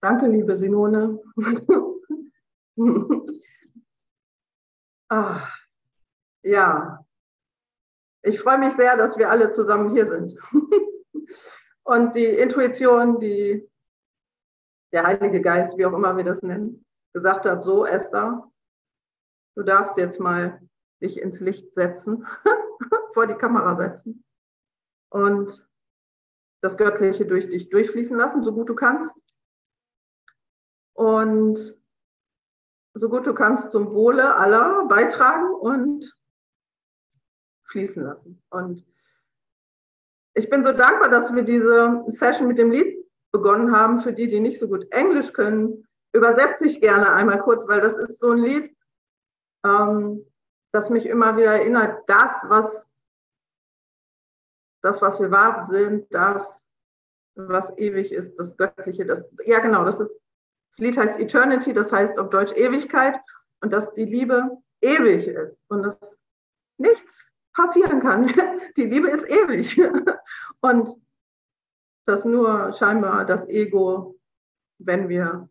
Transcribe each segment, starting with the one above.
Danke, liebe Simone. ah, ja, ich freue mich sehr, dass wir alle zusammen hier sind. Und die Intuition, die der Heilige Geist, wie auch immer wir das nennen, gesagt hat, so Esther, du darfst jetzt mal dich ins Licht setzen, vor die Kamera setzen und das Göttliche durch dich durchfließen lassen, so gut du kannst. Und so gut du kannst zum Wohle aller beitragen und fließen lassen. Und ich bin so dankbar, dass wir diese Session mit dem Lied begonnen haben. Für die, die nicht so gut Englisch können, übersetze ich gerne einmal kurz, weil das ist so ein Lied, ähm, das mich immer wieder erinnert, das, was das, was wir wahr sind, das, was ewig ist, das Göttliche, das, ja genau, das ist, das Lied heißt Eternity, das heißt auf Deutsch Ewigkeit und dass die Liebe ewig ist und dass nichts passieren kann. Die Liebe ist ewig und dass nur scheinbar das Ego, wenn wir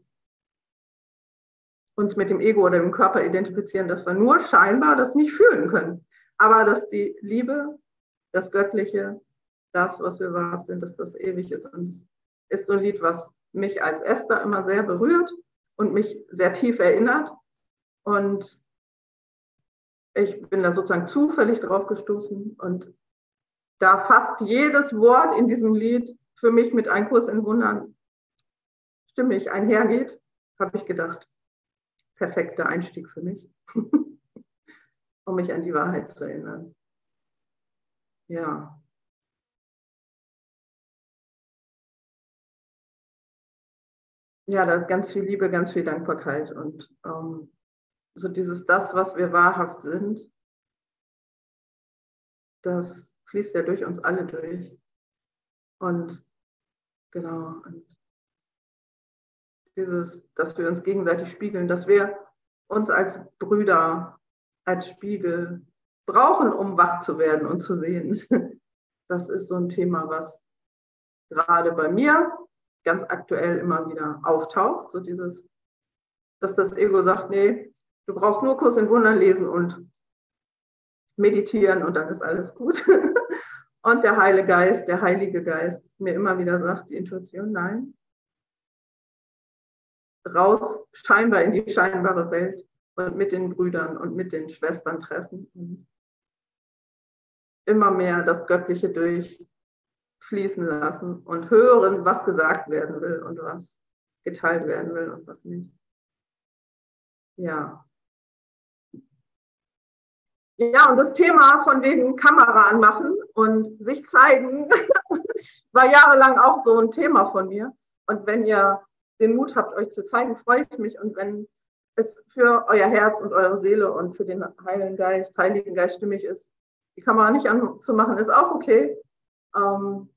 uns mit dem Ego oder dem Körper identifizieren, dass wir nur scheinbar das nicht fühlen können. Aber dass die Liebe, das Göttliche, das, was wir wahr sind, dass das ewig ist. Und es ist so ein Lied, was mich als Esther immer sehr berührt und mich sehr tief erinnert. Und ich bin da sozusagen zufällig drauf gestoßen und da fast jedes Wort in diesem Lied für mich mit Ein Kurs in Wundern stimmig einhergeht, habe ich gedacht, perfekter Einstieg für mich, um mich an die Wahrheit zu erinnern. Ja. Ja, da ist ganz viel Liebe, ganz viel Dankbarkeit und ähm, so dieses das, was wir wahrhaft sind, das fließt ja durch uns alle durch. Und genau, und dieses, dass wir uns gegenseitig spiegeln, dass wir uns als Brüder, als Spiegel brauchen, um wach zu werden und zu sehen. Das ist so ein Thema, was gerade bei mir ganz aktuell immer wieder auftaucht. So dieses, dass das Ego sagt, nee, Du brauchst nur Kurs in Wundern lesen und meditieren und dann ist alles gut. Und der Heilige Geist, der Heilige Geist mir immer wieder sagt, die Intuition, nein. Raus scheinbar in die scheinbare Welt und mit den Brüdern und mit den Schwestern treffen. Und immer mehr das Göttliche durchfließen lassen und hören, was gesagt werden will und was geteilt werden will und was nicht. Ja, ja, und das Thema von wegen Kamera anmachen und sich zeigen war jahrelang auch so ein Thema von mir. Und wenn ihr den Mut habt, euch zu zeigen, freue ich mich. Und wenn es für euer Herz und eure Seele und für den Heiligen Geist, Heiligen Geist stimmig ist, die Kamera nicht anzumachen, ist auch okay. Ähm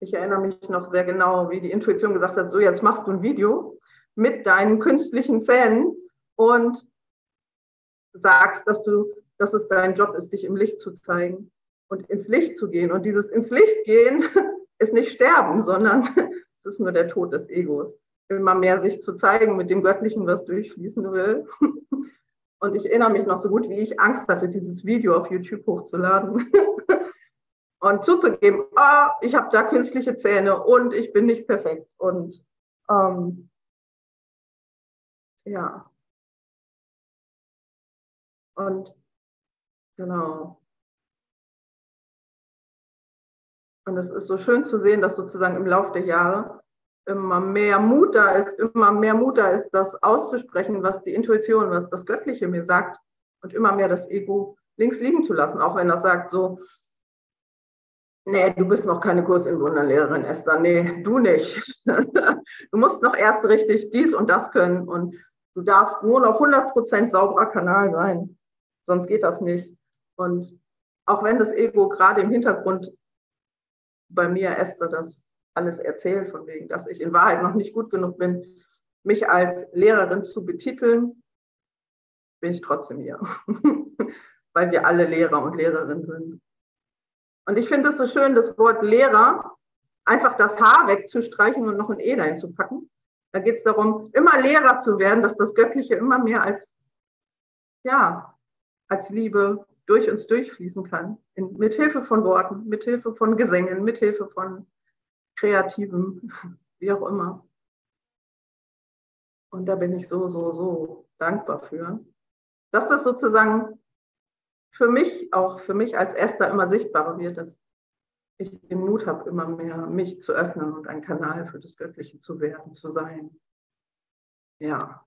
ich erinnere mich noch sehr genau, wie die Intuition gesagt hat, so jetzt machst du ein Video mit deinen künstlichen Zähnen und sagst, dass du, dass es dein Job ist, dich im Licht zu zeigen und ins Licht zu gehen. Und dieses ins Licht gehen ist nicht sterben, sondern es ist nur der Tod des Egos. Immer mehr sich zu zeigen mit dem Göttlichen, was durchfließen will. Und ich erinnere mich noch so gut, wie ich Angst hatte, dieses Video auf YouTube hochzuladen. Und zuzugeben, oh, ich habe da künstliche Zähne und ich bin nicht perfekt. Und ähm, ja, und genau. Und es ist so schön zu sehen, dass sozusagen im Laufe der Jahre immer mehr Mut da ist, immer mehr Mut da ist, das auszusprechen, was die Intuition, was das Göttliche mir sagt und immer mehr das Ego links liegen zu lassen, auch wenn das sagt so, nee, du bist noch keine Kurs in Wunderlehrerin, Esther, nee, du nicht. du musst noch erst richtig dies und das können und du darfst nur noch 100% sauberer Kanal sein sonst geht das nicht. Und auch wenn das Ego gerade im Hintergrund bei mir, Esther, das alles erzählt, von wegen, dass ich in Wahrheit noch nicht gut genug bin, mich als Lehrerin zu betiteln, bin ich trotzdem hier, weil wir alle Lehrer und Lehrerinnen sind. Und ich finde es so schön, das Wort Lehrer einfach das Haar wegzustreichen und noch ein E dahin zu packen. Da geht es darum, immer leerer zu werden, dass das Göttliche immer mehr als, ja, als Liebe durch uns durchfließen kann. In, mit Hilfe von Worten, mit Hilfe von Gesängen, mit Hilfe von Kreativen, wie auch immer. Und da bin ich so, so, so dankbar für, dass das sozusagen für mich, auch für mich als Esther immer sichtbarer wird, dass ich den Mut habe, immer mehr mich zu öffnen und ein Kanal für das Göttliche zu werden, zu sein. Ja.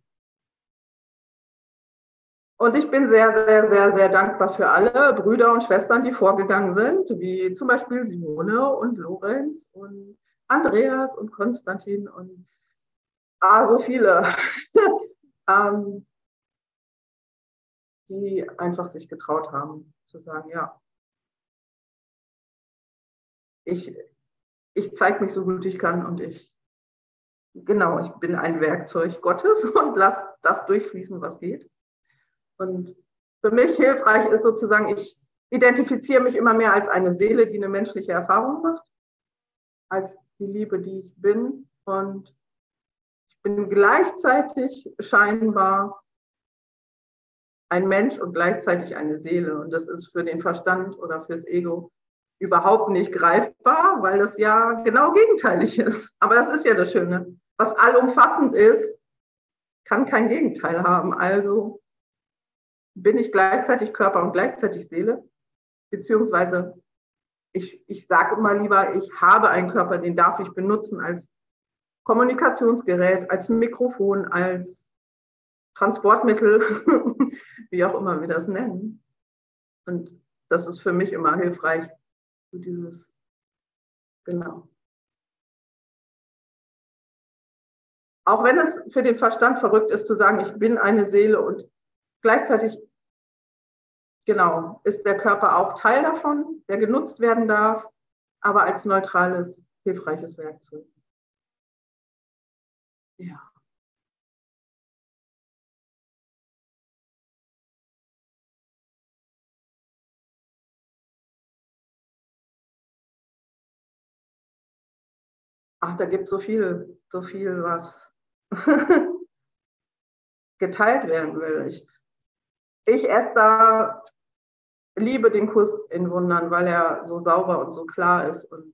Und ich bin sehr, sehr, sehr, sehr dankbar für alle Brüder und Schwestern, die vorgegangen sind, wie zum Beispiel Simone und Lorenz und Andreas und Konstantin und ah, so viele, ähm, die einfach sich getraut haben zu sagen, ja, ich, ich zeige mich so gut ich kann und ich, genau, ich bin ein Werkzeug Gottes und lasse das durchfließen, was geht. Und für mich hilfreich ist sozusagen, ich identifiziere mich immer mehr als eine Seele, die eine menschliche Erfahrung macht, als die Liebe, die ich bin. Und ich bin gleichzeitig scheinbar ein Mensch und gleichzeitig eine Seele. Und das ist für den Verstand oder fürs Ego überhaupt nicht greifbar, weil das ja genau gegenteilig ist. Aber das ist ja das Schöne. Was allumfassend ist, kann kein Gegenteil haben. Also bin ich gleichzeitig Körper und gleichzeitig Seele, beziehungsweise ich, ich sage immer lieber, ich habe einen Körper, den darf ich benutzen als Kommunikationsgerät, als Mikrofon, als Transportmittel, wie auch immer wir das nennen. Und das ist für mich immer hilfreich, so dieses, genau. Auch wenn es für den Verstand verrückt ist zu sagen, ich bin eine Seele und gleichzeitig, genau, ist der Körper auch Teil davon, der genutzt werden darf, aber als neutrales, hilfreiches Werkzeug. Ja. Ach, da gibt es so viel, so viel, was geteilt werden will. Ich, ich Esther liebe den Kuss in Wundern, weil er so sauber und so klar ist und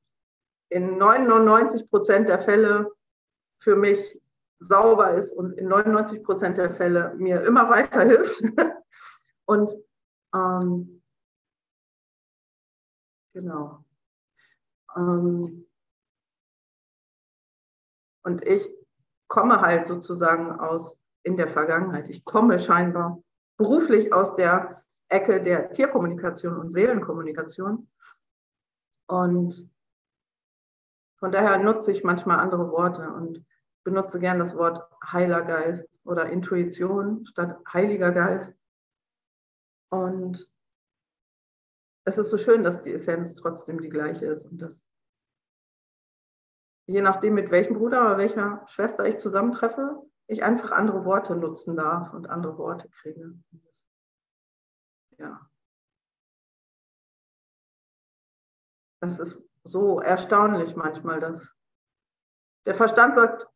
in 99 Prozent der Fälle für mich sauber ist und in 99 Prozent der Fälle mir immer weiterhilft. und ähm, genau. Ähm, und ich komme halt sozusagen aus in der Vergangenheit. Ich komme scheinbar beruflich aus der Ecke der Tierkommunikation und Seelenkommunikation. Und von daher nutze ich manchmal andere Worte und benutze gern das Wort Heiler Geist oder Intuition statt Heiliger Geist. Und es ist so schön, dass die Essenz trotzdem die gleiche ist und dass je nachdem, mit welchem Bruder oder welcher Schwester ich zusammentreffe, ich einfach andere Worte nutzen darf und andere Worte kriege. Ja. Das ist so erstaunlich manchmal, dass der Verstand sagt,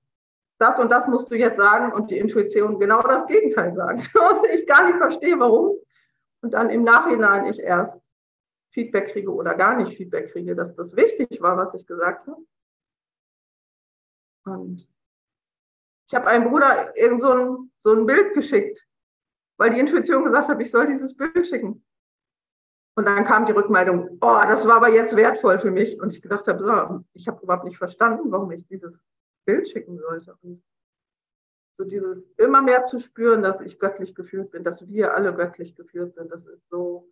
das und das musst du jetzt sagen und die Intuition genau das Gegenteil sagt. Und ich gar nicht verstehe, warum. Und dann im Nachhinein ich erst Feedback kriege oder gar nicht Feedback kriege, dass das wichtig war, was ich gesagt habe. Und ich habe einem Bruder irgend so ein, so ein Bild geschickt, weil die Intuition gesagt hat, ich soll dieses Bild schicken. Und dann kam die Rückmeldung, oh, das war aber jetzt wertvoll für mich. Und ich gedacht habe, so, ich habe überhaupt nicht verstanden, warum ich dieses Bild schicken sollte. Und so dieses immer mehr zu spüren, dass ich göttlich geführt bin, dass wir alle göttlich geführt sind, das ist so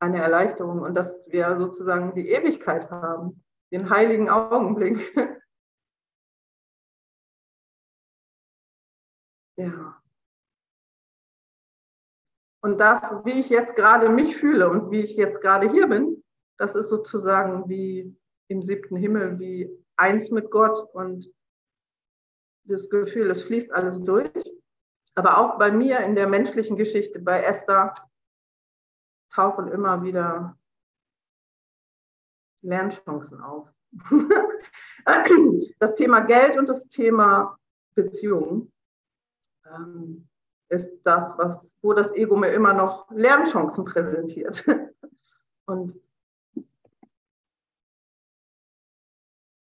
eine Erleichterung und dass wir sozusagen die Ewigkeit haben, den heiligen Augenblick, Ja. Und das, wie ich jetzt gerade mich fühle und wie ich jetzt gerade hier bin, das ist sozusagen wie im siebten Himmel, wie eins mit Gott und das Gefühl, es fließt alles durch. Aber auch bei mir in der menschlichen Geschichte, bei Esther, tauchen immer wieder Lernchancen auf. das Thema Geld und das Thema Beziehungen ähm, ist das, was, wo das Ego mir immer noch Lernchancen präsentiert. Und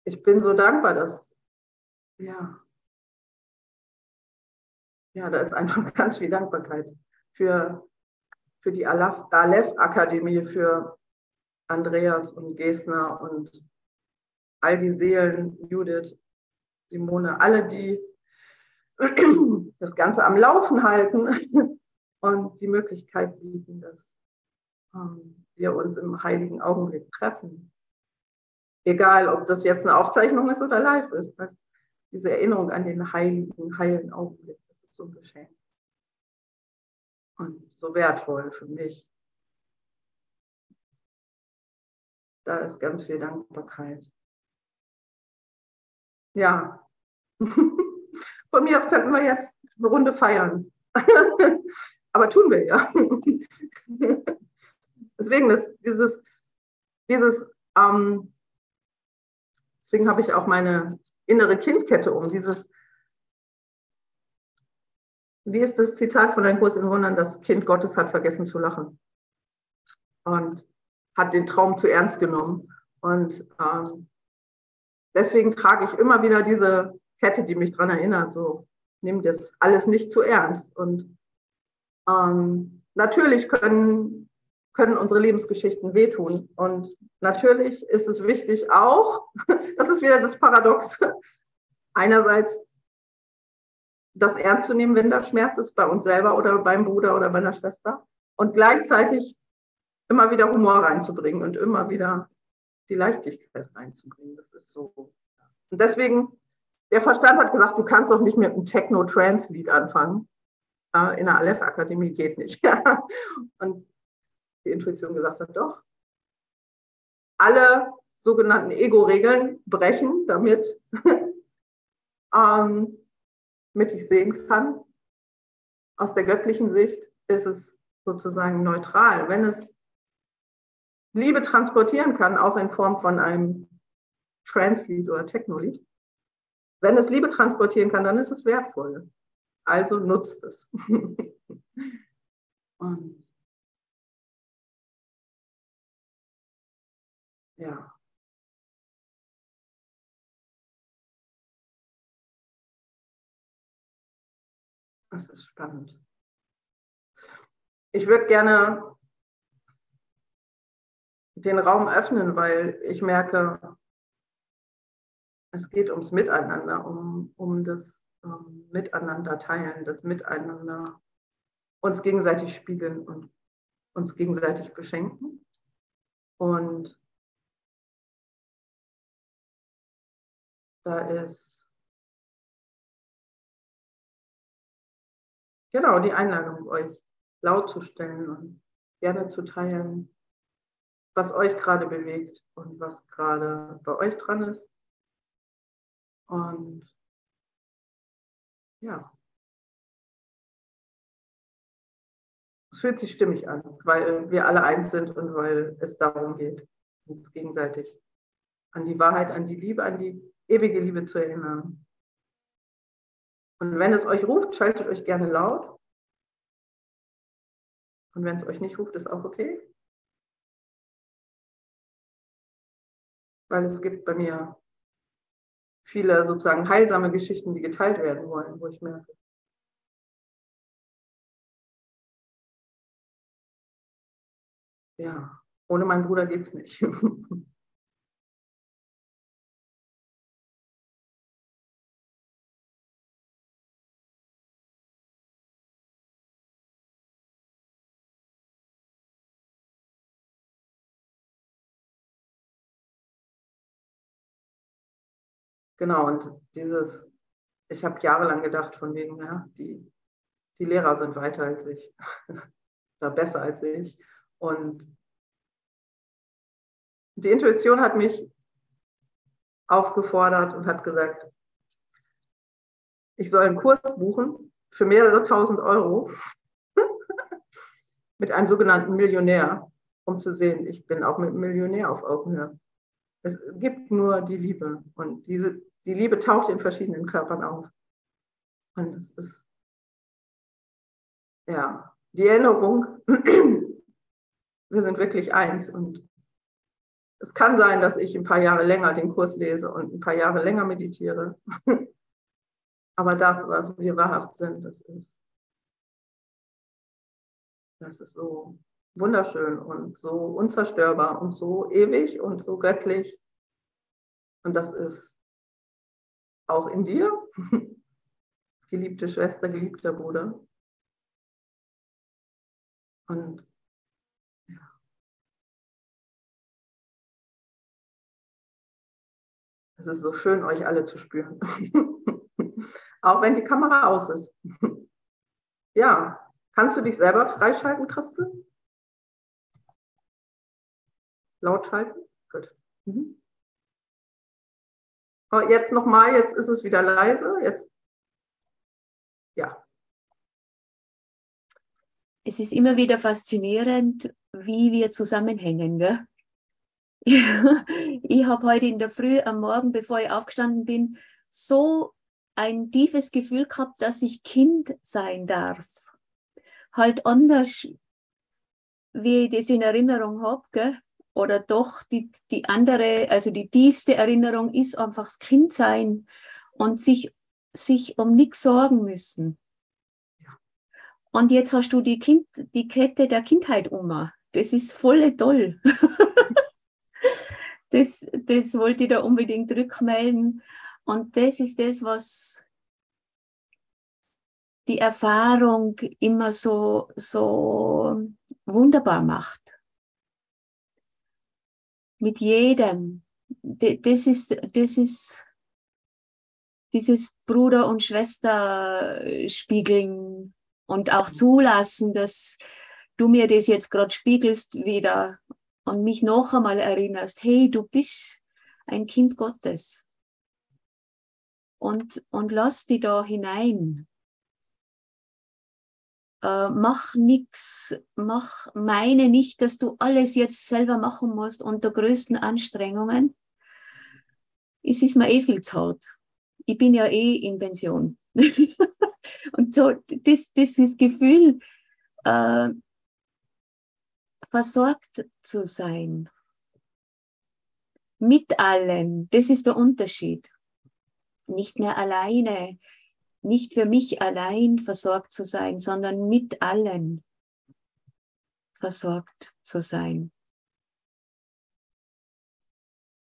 ich bin so dankbar, dass, ja, ja, da ist einfach ganz viel Dankbarkeit für, für die Aleph-Akademie, für Andreas und Gesner und all die Seelen, Judith, Simone, alle, die das Ganze am Laufen halten und die Möglichkeit bieten, dass ähm, wir uns im heiligen Augenblick treffen. Egal, ob das jetzt eine Aufzeichnung ist oder live ist. Also diese Erinnerung an den heiligen, heilen Augenblick, das ist so ein Geschenk. Und so wertvoll für mich. Da ist ganz viel Dankbarkeit. Ja. Von mir aus könnten wir jetzt eine Runde feiern. Aber tun wir ja. Deswegen ist dieses, dieses ähm, deswegen habe ich auch meine innere Kindkette um. Dieses, wie ist das Zitat von einem Kurs in Wundern? Das Kind Gottes hat vergessen zu lachen und hat den Traum zu ernst genommen. Und ähm, deswegen trage ich immer wieder diese Kette, die mich daran erinnert, so nimm das alles nicht zu ernst. Und ähm, natürlich können, können unsere Lebensgeschichten wehtun. Und natürlich ist es wichtig auch, das ist wieder das Paradox, einerseits das ernst zu nehmen, wenn da Schmerz ist, bei uns selber oder beim Bruder oder bei einer Schwester. Und gleichzeitig immer wieder Humor reinzubringen und immer wieder die Leichtigkeit reinzubringen. Das ist so. Und deswegen der Verstand hat gesagt, du kannst doch nicht mit einem Techno-Trance-Lied anfangen. In der Aleph-Akademie geht nicht. Und die Intuition gesagt hat, doch. Alle sogenannten Ego-Regeln brechen, damit, ähm, ich sehen kann. Aus der göttlichen Sicht ist es sozusagen neutral. Wenn es Liebe transportieren kann, auch in Form von einem Trance-Lied oder Techno-Lied, wenn es Liebe transportieren kann, dann ist es wertvoll. Also nutzt es. Und ja. Das ist spannend. Ich würde gerne den Raum öffnen, weil ich merke, es geht ums Miteinander, um, um das um, Miteinander teilen, das Miteinander uns gegenseitig spiegeln und uns gegenseitig beschenken. Und da ist genau die Einladung, euch laut zu stellen und gerne zu teilen, was euch gerade bewegt und was gerade bei euch dran ist. Und ja, es fühlt sich stimmig an, weil wir alle eins sind und weil es darum geht, uns gegenseitig an die Wahrheit, an die Liebe, an die ewige Liebe zu erinnern. Und wenn es euch ruft, schaltet euch gerne laut. Und wenn es euch nicht ruft, ist auch okay. Weil es gibt bei mir viele sozusagen heilsame Geschichten, die geteilt werden wollen, wo ich merke, ja, ohne meinen Bruder geht es nicht. Genau, und dieses, ich habe jahrelang gedacht, von wegen, ja, die, die Lehrer sind weiter als ich oder besser als ich. Und die Intuition hat mich aufgefordert und hat gesagt, ich soll einen Kurs buchen für mehrere tausend Euro mit einem sogenannten Millionär, um zu sehen, ich bin auch mit einem Millionär auf Augenhöhe. Es gibt nur die Liebe und diese, die Liebe taucht in verschiedenen Körpern auf. Und es ist, ja, die Erinnerung, wir sind wirklich eins und es kann sein, dass ich ein paar Jahre länger den Kurs lese und ein paar Jahre länger meditiere. Aber das, was wir wahrhaft sind, das ist, das ist so wunderschön und so unzerstörbar und so ewig und so göttlich. Und das ist auch in dir, geliebte Schwester, geliebter Bruder. Und ja. Es ist so schön, euch alle zu spüren. auch wenn die Kamera aus ist. ja, kannst du dich selber freischalten, Christel? Laut schalten? Gut. Mhm. Oh, jetzt nochmal, jetzt ist es wieder leise. Jetzt. Ja. Es ist immer wieder faszinierend, wie wir zusammenhängen. Gell? ich habe heute in der Früh am Morgen, bevor ich aufgestanden bin, so ein tiefes Gefühl gehabt, dass ich Kind sein darf. Halt anders, wie ich das in Erinnerung habe oder doch die, die andere, also die tiefste Erinnerung ist einfach das Kindsein und sich, sich um nichts sorgen müssen. Und jetzt hast du die, kind, die Kette der Kindheit um. Das ist voll toll. das, das wollte ich da unbedingt rückmelden. Und das ist das, was die Erfahrung immer so, so wunderbar macht mit jedem. Das ist, das ist dieses Bruder- und Schwester-Spiegeln und auch zulassen, dass du mir das jetzt gerade spiegelst wieder und mich noch einmal erinnerst, hey, du bist ein Kind Gottes. Und, und lass die da hinein äh, mach nix, mach, meine nicht, dass du alles jetzt selber machen musst unter größten Anstrengungen. Es ist mir eh viel Zeit. Ich bin ja eh in Pension. und so, das, das ist Gefühl, äh, versorgt zu sein. Mit allen, das ist der Unterschied. Nicht mehr alleine, nicht für mich allein versorgt zu sein, sondern mit allen versorgt zu sein.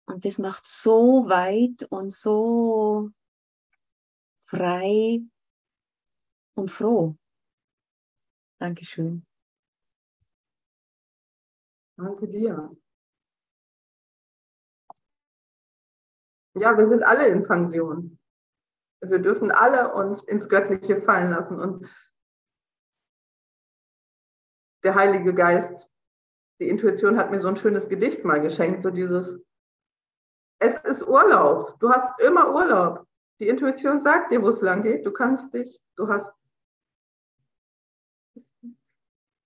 Und das macht so weit und so frei und froh. Dankeschön. Danke dir. Ja, wir sind alle in Pension. Wir dürfen alle uns ins Göttliche fallen lassen. Und der Heilige Geist, die Intuition hat mir so ein schönes Gedicht mal geschenkt, so dieses, es ist Urlaub, du hast immer Urlaub. Die Intuition sagt dir, wo es lang geht, du kannst dich, du hast,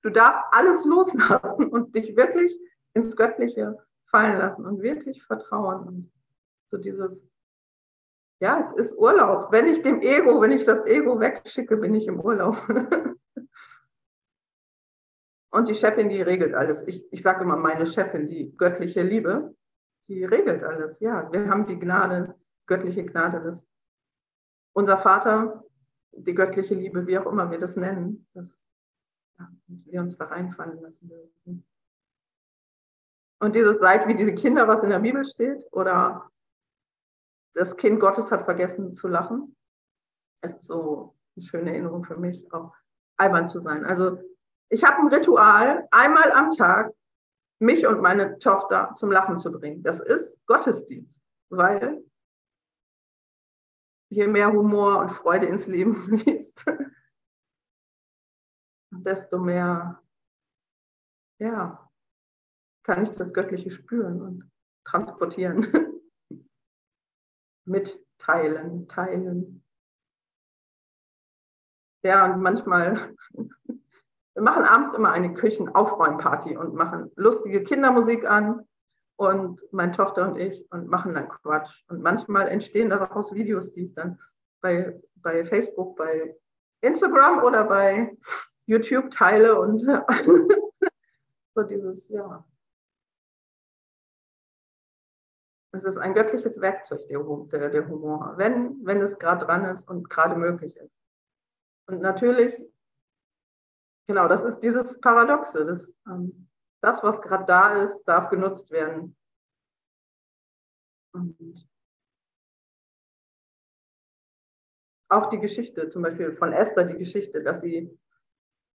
du darfst alles loslassen und dich wirklich ins Göttliche fallen lassen und wirklich vertrauen. Und so dieses, ja, es ist Urlaub. Wenn ich dem Ego, wenn ich das Ego wegschicke, bin ich im Urlaub. Und die Chefin, die regelt alles. Ich, ich sage immer, meine Chefin, die göttliche Liebe, die regelt alles. Ja, wir haben die Gnade, göttliche Gnade. Das, unser Vater, die göttliche Liebe, wie auch immer wir das nennen, dass ja, wir uns da reinfallen lassen. Und dieses Seid wie diese Kinder, was in der Bibel steht, oder das Kind Gottes hat vergessen zu lachen. Es ist so eine schöne Erinnerung für mich, auch albern zu sein. Also ich habe ein Ritual, einmal am Tag mich und meine Tochter zum Lachen zu bringen. Das ist Gottesdienst, weil je mehr Humor und Freude ins Leben fließt, desto mehr, ja, kann ich das Göttliche spüren und transportieren. Mitteilen, teilen. Ja, und manchmal, wir machen abends immer eine Küchenaufräumparty und machen lustige Kindermusik an und meine Tochter und ich und machen dann Quatsch. Und manchmal entstehen daraus Videos, die ich dann bei, bei Facebook, bei Instagram oder bei YouTube teile und so dieses, ja. Es ist ein göttliches Werkzeug, der, der, der Humor, wenn, wenn es gerade dran ist und gerade möglich ist. Und natürlich, genau, das ist dieses Paradoxe. Das, ähm, das was gerade da ist, darf genutzt werden. Und auch die Geschichte, zum Beispiel von Esther, die Geschichte, dass sie,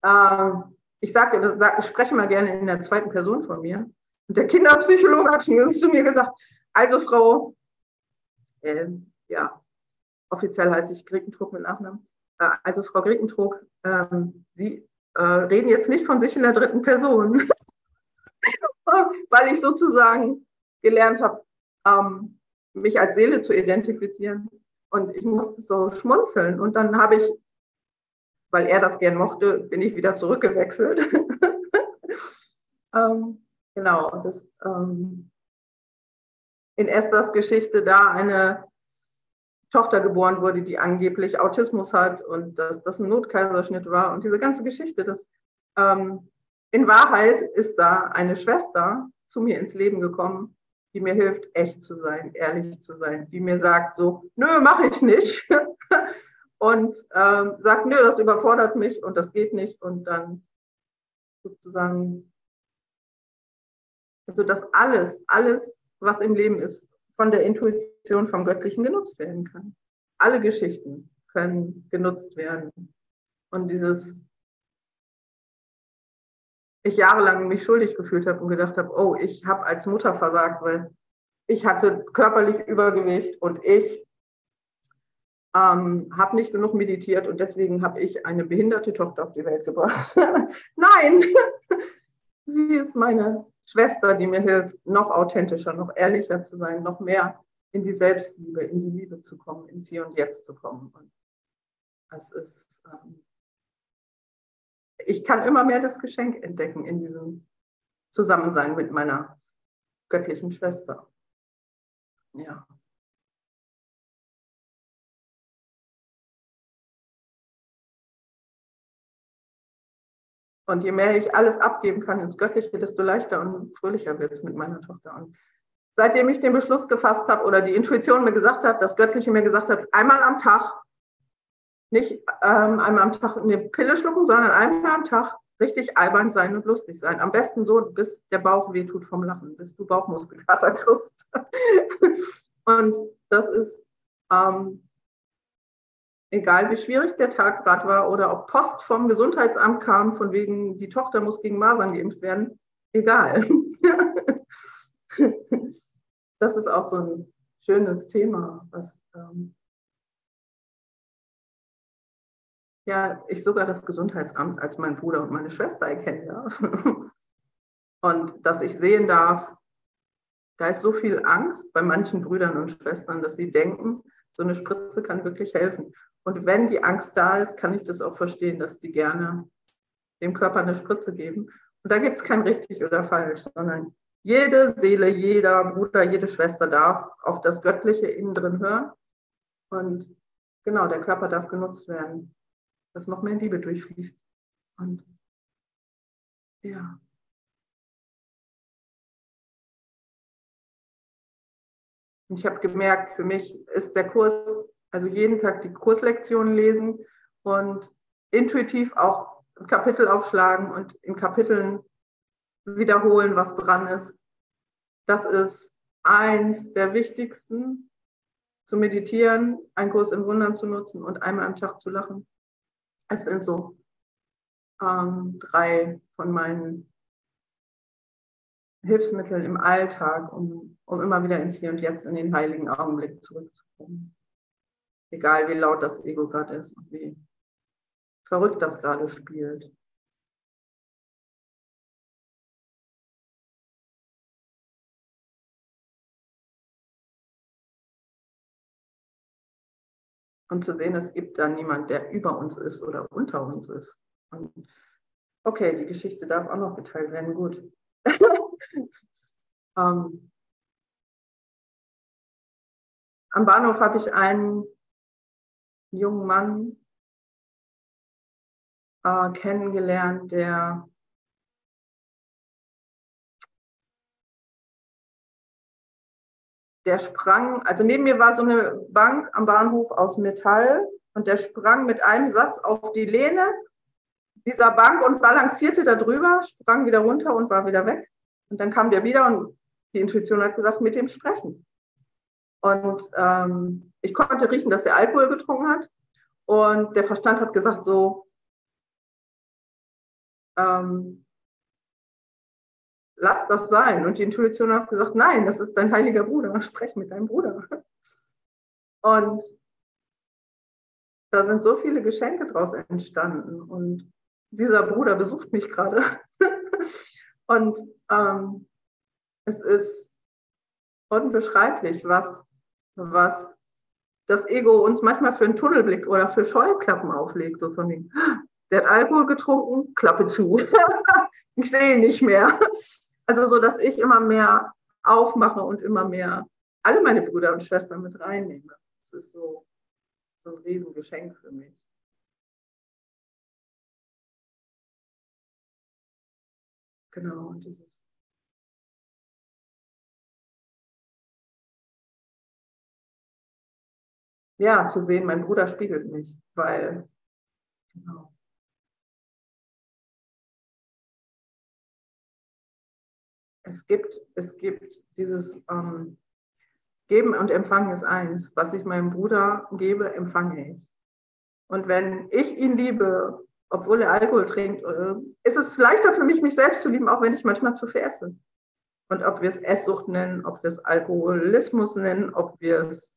ähm, ich sage, sag, ich spreche mal gerne in der zweiten Person von mir. Und der Kinderpsychologe hat schon zu mir gesagt, also Frau, äh, ja, offiziell heiße ich Grekentrug mit Nachnamen. Äh, also Frau Grekentrug, ähm, Sie äh, reden jetzt nicht von sich in der dritten Person, weil ich sozusagen gelernt habe, ähm, mich als Seele zu identifizieren. Und ich musste so schmunzeln. Und dann habe ich, weil er das gern mochte, bin ich wieder zurückgewechselt. ähm, genau, das ähm, in Esthers Geschichte da eine Tochter geboren wurde, die angeblich Autismus hat und dass das ein Notkaiserschnitt war. Und diese ganze Geschichte, das ähm, in Wahrheit ist da eine Schwester zu mir ins Leben gekommen, die mir hilft, echt zu sein, ehrlich zu sein, die mir sagt so, nö, mache ich nicht. Und ähm, sagt, nö, das überfordert mich und das geht nicht. Und dann sozusagen, also das alles, alles was im Leben ist, von der Intuition vom Göttlichen genutzt werden kann. Alle Geschichten können genutzt werden. Und dieses, ich jahrelang mich schuldig gefühlt habe und gedacht habe, oh, ich habe als Mutter versagt, weil ich hatte körperlich Übergewicht und ich ähm, habe nicht genug meditiert und deswegen habe ich eine behinderte Tochter auf die Welt gebracht. Nein, sie ist meine Schwester, die mir hilft, noch authentischer, noch ehrlicher zu sein, noch mehr in die Selbstliebe, in die Liebe zu kommen, ins Hier und Jetzt zu kommen. Und das ist, ähm, ich kann immer mehr das Geschenk entdecken in diesem Zusammensein mit meiner göttlichen Schwester. Ja. Und je mehr ich alles abgeben kann ins Göttliche, desto leichter und fröhlicher wird es mit meiner Tochter. Und seitdem ich den Beschluss gefasst habe oder die Intuition mir gesagt hat, das Göttliche mir gesagt hat, einmal am Tag, nicht ähm, einmal am Tag eine Pille schlucken, sondern einmal am Tag richtig albern sein und lustig sein. Am besten so, bis der Bauch wehtut vom Lachen, bis du Bauchmuskelkater kriegst. und das ist ähm, egal wie schwierig der Tag gerade war oder ob Post vom Gesundheitsamt kam, von wegen, die Tochter muss gegen Masern geimpft werden, egal. das ist auch so ein schönes Thema, was ähm, ja, ich sogar das Gesundheitsamt als mein Bruder und meine Schwester erkennen darf. und dass ich sehen darf, da ist so viel Angst bei manchen Brüdern und Schwestern, dass sie denken, so eine Spritze kann wirklich helfen. Und wenn die Angst da ist, kann ich das auch verstehen, dass die gerne dem Körper eine Spritze geben. Und da gibt es kein richtig oder falsch, sondern jede Seele, jeder Bruder, jede Schwester darf auf das Göttliche innen drin hören. Und genau, der Körper darf genutzt werden, dass noch mehr Liebe durchfließt. Und ja. Und ich habe gemerkt, für mich ist der Kurs also jeden Tag die Kurslektionen lesen und intuitiv auch Kapitel aufschlagen und in Kapiteln wiederholen, was dran ist. Das ist eins der wichtigsten, zu meditieren, einen Kurs in Wundern zu nutzen und einmal am Tag zu lachen. Es sind so ähm, drei von meinen Hilfsmitteln im Alltag, um, um immer wieder ins Hier und Jetzt in den heiligen Augenblick zurückzukommen. Egal wie laut das Ego gerade ist und wie verrückt das gerade spielt. Und zu sehen, es gibt da niemand, der über uns ist oder unter uns ist. Und okay, die Geschichte darf auch noch geteilt werden, gut. ähm, am Bahnhof habe ich einen jungen Mann äh, kennengelernt, der der sprang, also neben mir war so eine Bank am Bahnhof aus Metall und der sprang mit einem Satz auf die Lehne dieser Bank und balancierte da drüber, sprang wieder runter und war wieder weg. Und dann kam der wieder und die Intuition hat gesagt, mit dem sprechen. Und ähm, ich konnte riechen, dass er Alkohol getrunken hat. Und der Verstand hat gesagt, so, ähm, lass das sein. Und die Intuition hat gesagt, nein, das ist dein heiliger Bruder, sprech mit deinem Bruder. Und da sind so viele Geschenke draus entstanden. Und dieser Bruder besucht mich gerade. Und ähm, es ist unbeschreiblich, was, was das Ego uns manchmal für einen Tunnelblick oder für Scheuklappen auflegt. So von dem, der hat Alkohol getrunken, Klappe zu. ich sehe ihn nicht mehr. Also so, dass ich immer mehr aufmache und immer mehr alle meine Brüder und Schwestern mit reinnehme. Das ist so, so ein Riesengeschenk für mich. Genau, und dieses ja, zu sehen, mein Bruder spiegelt mich, weil genau. es gibt, es gibt dieses ähm, Geben und Empfangen ist eins. Was ich meinem Bruder gebe, empfange ich. Und wenn ich ihn liebe, obwohl er Alkohol trinkt, äh, ist es leichter für mich, mich selbst zu lieben, auch wenn ich manchmal zu viel esse. Und ob wir es Esssucht nennen, ob wir es Alkoholismus nennen, ob wir es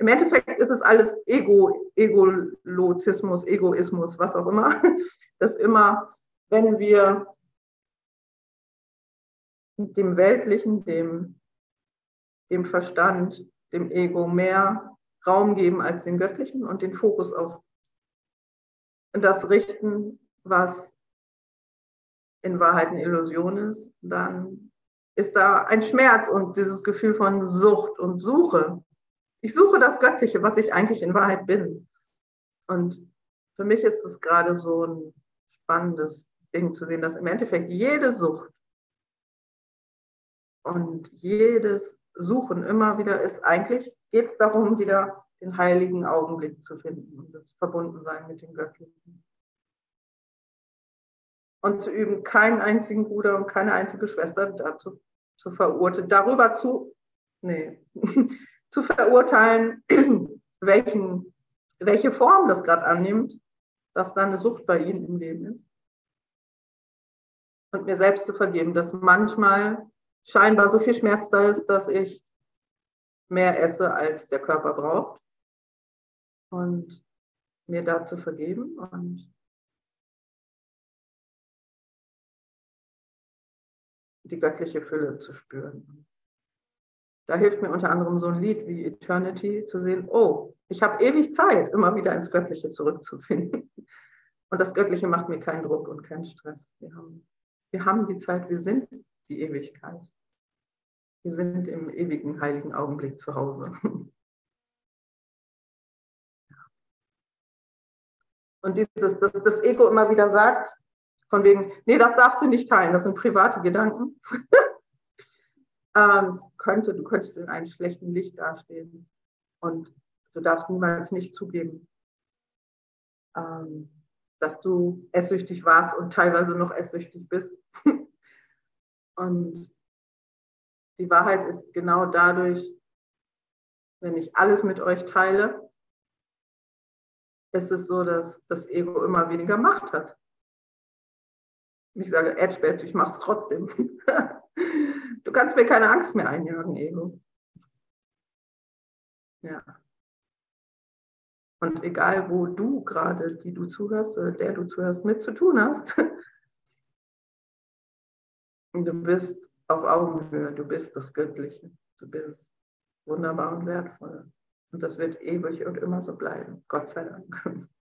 im Endeffekt ist es alles Ego, Egolozismus, Egoismus, was auch immer. Das immer, wenn wir dem Weltlichen, dem, dem Verstand, dem Ego mehr Raum geben als dem Göttlichen und den Fokus auf das richten, was in Wahrheit eine Illusion ist, dann ist da ein Schmerz und dieses Gefühl von Sucht und Suche. Ich suche das Göttliche, was ich eigentlich in Wahrheit bin. Und für mich ist es gerade so ein spannendes Ding zu sehen, dass im Endeffekt jede Sucht und jedes Suchen immer wieder ist, eigentlich geht es darum, wieder den heiligen Augenblick zu finden und das Verbundensein mit dem Göttlichen. Und zu üben, keinen einzigen Bruder und keine einzige Schwester dazu zu verurteilen, darüber zu, nee, zu verurteilen, welchen, welche Form das gerade annimmt, dass da eine Sucht bei ihnen im Leben ist. Und mir selbst zu vergeben, dass manchmal scheinbar so viel Schmerz da ist, dass ich mehr esse, als der Körper braucht. Und mir da zu vergeben und die göttliche Fülle zu spüren. Da hilft mir unter anderem so ein Lied wie Eternity zu sehen, oh, ich habe ewig Zeit, immer wieder ins Göttliche zurückzufinden. Und das Göttliche macht mir keinen Druck und keinen Stress. Wir haben, wir haben die Zeit, wir sind die Ewigkeit. Wir sind im ewigen heiligen Augenblick zu Hause. Und dieses, dass das Ego immer wieder sagt, von wegen, nee, das darfst du nicht teilen, das sind private Gedanken. ähm, könnte, du könntest in einem schlechten Licht dastehen und du darfst niemals nicht zugeben, ähm, dass du esssüchtig warst und teilweise noch esssüchtig bist. Und die Wahrheit ist genau dadurch, wenn ich alles mit euch teile, ist es so, dass das Ego immer weniger Macht hat. Ich sage, Edgebett, ich mache es trotzdem. du kannst mir keine Angst mehr einjagen, Ego. Ja. Und egal, wo du gerade, die du zuhörst oder der du zuhörst, mit zu tun hast, Du bist auf Augenhöhe, du bist das Göttliche, du bist wunderbar und wertvoll. Und das wird ewig und immer so bleiben, Gott sei Dank.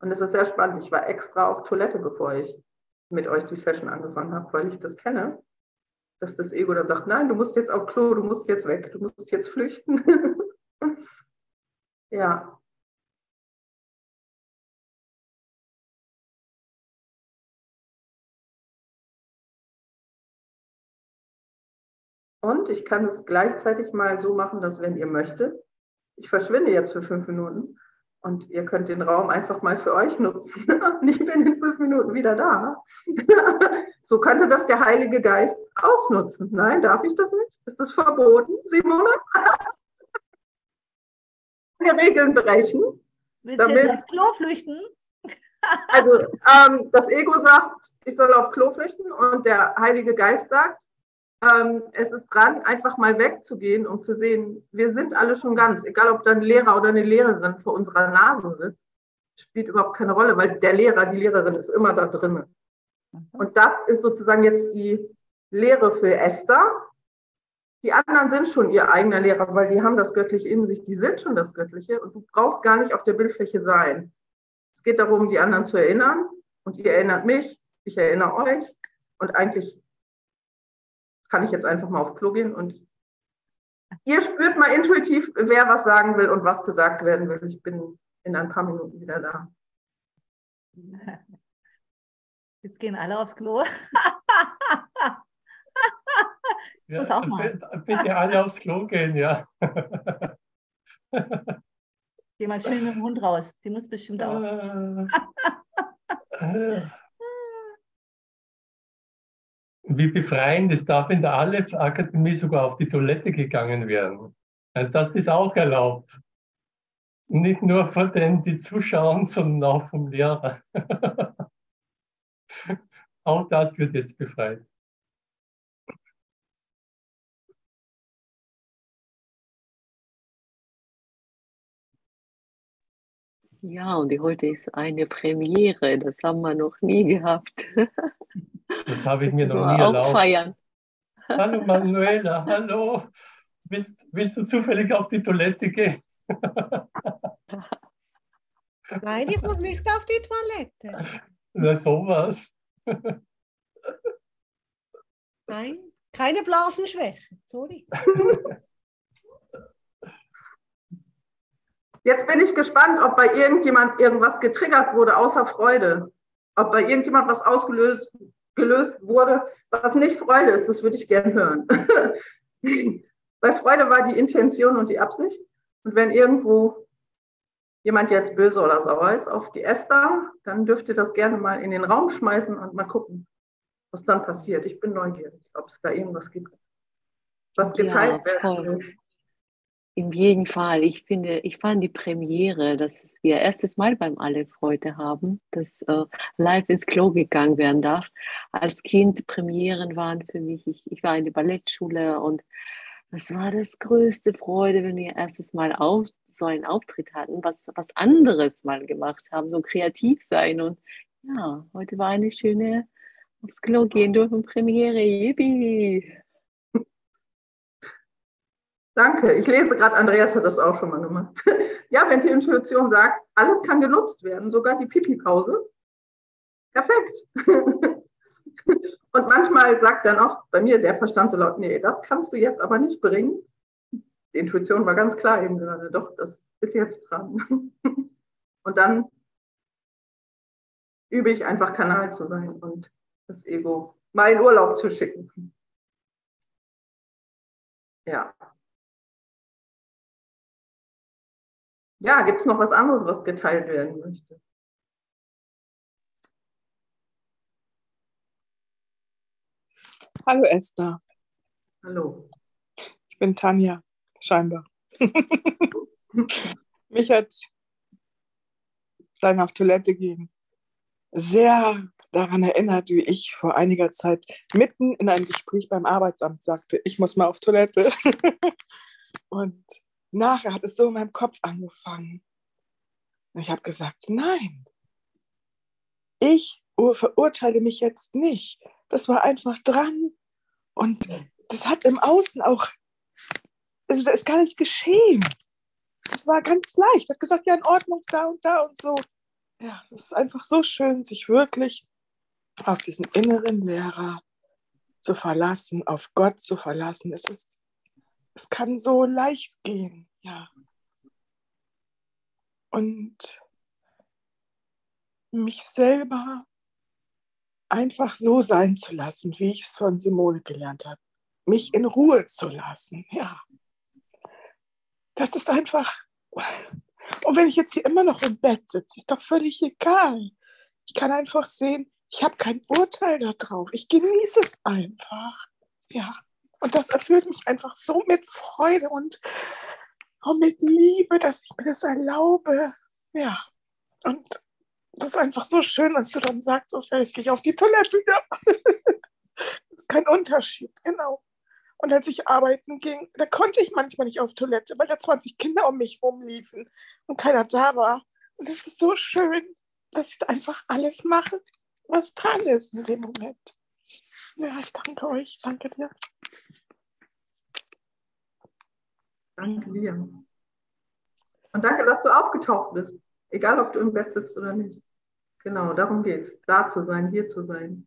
Und es ist sehr spannend. Ich war extra auf Toilette, bevor ich mit euch die Session angefangen habe, weil ich das kenne, dass das Ego dann sagt, nein, du musst jetzt auf Klo, du musst jetzt weg, du musst jetzt flüchten. ja. Und ich kann es gleichzeitig mal so machen, dass wenn ihr möchtet, ich verschwinde jetzt für fünf Minuten und ihr könnt den Raum einfach mal für euch nutzen. Ich bin in fünf Minuten wieder da. so könnte das der Heilige Geist auch nutzen. Nein, darf ich das nicht? Ist das verboten, Simone? Wir Regeln brechen. Willst damit, du jetzt aufs Klo flüchten? also ähm, das Ego sagt, ich soll auf Klo flüchten und der Heilige Geist sagt, ähm, es ist dran, einfach mal wegzugehen, um zu sehen, wir sind alle schon ganz, egal ob da ein Lehrer oder eine Lehrerin vor unserer Nase sitzt, spielt überhaupt keine Rolle, weil der Lehrer, die Lehrerin ist immer da drin. Mhm. Und das ist sozusagen jetzt die Lehre für Esther. Die anderen sind schon ihr eigener Lehrer, weil die haben das Göttliche in sich, die sind schon das Göttliche und du brauchst gar nicht auf der Bildfläche sein. Es geht darum, die anderen zu erinnern und ihr erinnert mich, ich erinnere euch und eigentlich kann ich jetzt einfach mal auf Klo gehen und ihr spürt mal intuitiv, wer was sagen will und was gesagt werden will. Ich bin in ein paar Minuten wieder da. Jetzt gehen alle aufs Klo. ja, muss auch mal. Bitte alle aufs Klo gehen, ja. Geh mal schön mit dem Hund raus. Die muss bestimmt auch. Wie befreiend, es darf in der Aleph-Akademie sogar auf die Toilette gegangen werden. Also das ist auch erlaubt. Nicht nur von den, die zuschauen, sondern auch vom Lehrer. auch das wird jetzt befreit. Ja, und heute ist eine Premiere, das haben wir noch nie gehabt. Das habe ich mir noch nie erlaubt. Feiern. Hallo Manuela, hallo. Willst, willst du zufällig auf die Toilette gehen? Nein, ich muss nicht auf die Toilette. Na, sowas. Nein, keine Blasenschwäche. Sorry. Jetzt bin ich gespannt, ob bei irgendjemand irgendwas getriggert wurde, außer Freude. Ob bei irgendjemand was ausgelöst gelöst wurde, was nicht Freude ist, das würde ich gern hören. Bei Freude war die Intention und die Absicht. Und wenn irgendwo jemand jetzt böse oder sauer ist auf die Esther, dann dürft ihr das gerne mal in den Raum schmeißen und mal gucken, was dann passiert. Ich bin neugierig, ob es da irgendwas gibt, was geteilt ja, werden will. In jedem Fall. Ich finde, ich fand die Premiere, dass wir erstes Mal beim Aleph heute haben, dass äh, live ins Klo gegangen werden darf. Als Kind Premieren waren für mich, ich, ich war in der Ballettschule und das war das größte Freude, wenn wir erstes Mal auf, so einen Auftritt hatten, was, was anderes mal gemacht haben, so kreativ sein. Und ja, heute war eine schöne aufs Klo gehen dürfen Premiere. Yippie! Danke. Ich lese gerade, Andreas hat das auch schon mal gemacht. ja, wenn die Intuition sagt, alles kann genutzt werden, sogar die Pipi-Pause. Perfekt. Und manchmal sagt dann auch bei mir der Verstand so laut, nee, das kannst du jetzt aber nicht bringen. Die Intuition war ganz klar eben gerade, doch, das ist jetzt dran. Und dann übe ich einfach Kanal zu sein und das Ego mal in Urlaub zu schicken. Ja. Ja, gibt es noch was anderes, was geteilt werden möchte? Hallo Esther. Hallo. Ich bin Tanja, scheinbar. Mich hat dein auf Toilette gehen sehr daran erinnert, wie ich vor einiger Zeit mitten in einem Gespräch beim Arbeitsamt sagte, ich muss mal auf Toilette. Und nachher hat es so in meinem Kopf angefangen. Und ich habe gesagt, nein, ich verurteile mich jetzt nicht. Das war einfach dran. Und das hat im Außen auch, also da ist gar nichts geschehen. Das war ganz leicht. Ich habe gesagt, ja, in Ordnung, da und da und so. Ja, es ist einfach so schön, sich wirklich auf diesen inneren Lehrer zu verlassen, auf Gott zu verlassen. Es, ist, es kann so leicht gehen, ja. Und mich selber einfach so sein zu lassen, wie ich es von Simone gelernt habe. Mich in Ruhe zu lassen, ja. Das ist einfach. Und wenn ich jetzt hier immer noch im Bett sitze, ist doch völlig egal. Ich kann einfach sehen, ich habe kein Urteil darauf. Ich genieße es einfach. Ja. Und das erfüllt mich einfach so mit Freude und auch mit Liebe, dass ich mir das erlaube. Ja. Und das ist einfach so schön, als du dann sagst, oh, gehe ich auf die Toilette. Ja. das ist kein Unterschied, genau. Und als ich arbeiten ging, da konnte ich manchmal nicht auf Toilette, weil da 20 Kinder um mich rumliefen und keiner da war. Und es ist so schön, dass ich einfach alles mache, was dran ist in dem Moment. Ja, ich danke euch. Danke dir. Danke dir. Und danke, dass du aufgetaucht bist. Egal, ob du im Bett sitzt oder nicht. Genau, darum geht es. Da zu sein, hier zu sein.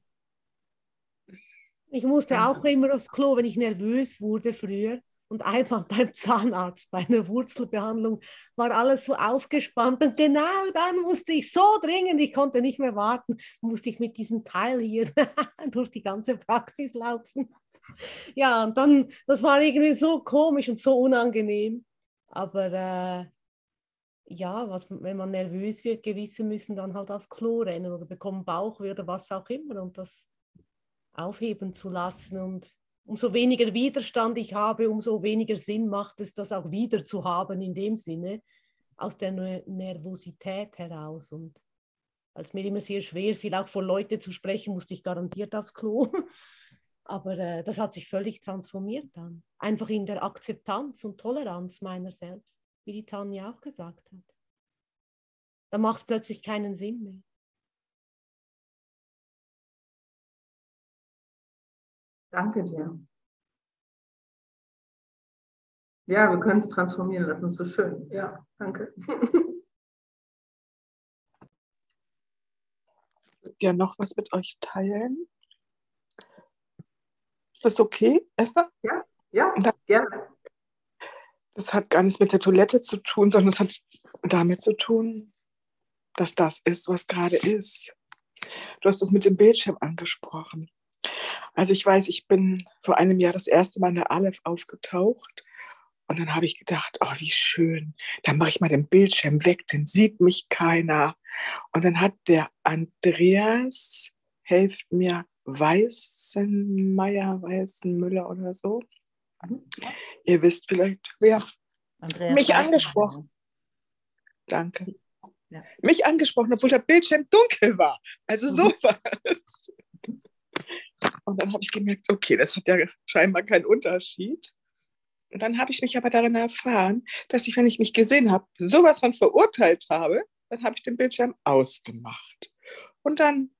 Ich musste auch immer aufs Klo, wenn ich nervös wurde früher. Und einmal beim Zahnarzt, bei einer Wurzelbehandlung, war alles so aufgespannt. Und genau dann musste ich so dringend, ich konnte nicht mehr warten, musste ich mit diesem Teil hier durch die ganze Praxis laufen. Ja, und dann, das war irgendwie so komisch und so unangenehm. Aber äh, ja, was, wenn man nervös wird, gewisse müssen dann halt aufs Klo rennen oder bekommen Bauchweh oder was auch immer und das aufheben zu lassen. Und umso weniger Widerstand ich habe, umso weniger Sinn macht es, das auch wieder zu haben in dem Sinne, aus der Nervosität heraus. Und als mir immer sehr schwer fiel, auch vor Leute zu sprechen, musste ich garantiert aufs Klo. Aber äh, das hat sich völlig transformiert dann. Einfach in der Akzeptanz und Toleranz meiner selbst wie die Tanja auch gesagt hat. Da macht es plötzlich keinen Sinn mehr. Danke dir. Ja, wir können es transformieren lassen, das ist so schön. Ja, danke. Ich würde gerne noch was mit euch teilen. Ist das okay, Esther? Ja, ja, gerne. Das hat gar nichts mit der Toilette zu tun, sondern es hat damit zu tun, dass das ist, was gerade ist. Du hast das mit dem Bildschirm angesprochen. Also ich weiß, ich bin vor einem Jahr das erste Mal in der Aleph aufgetaucht und dann habe ich gedacht, oh, wie schön. Dann mache ich mal den Bildschirm weg, dann sieht mich keiner. Und dann hat der Andreas, helft mir, Weißenmeier, Weißenmüller oder so, Ihr wisst vielleicht, wer Andreas mich angesprochen. Danke. Ja. Mich angesprochen, obwohl der Bildschirm dunkel war. Also so mhm. war es. Und dann habe ich gemerkt, okay, das hat ja scheinbar keinen Unterschied. Und dann habe ich mich aber darin erfahren, dass ich, wenn ich mich gesehen habe, sowas von verurteilt habe, dann habe ich den Bildschirm ausgemacht. Und dann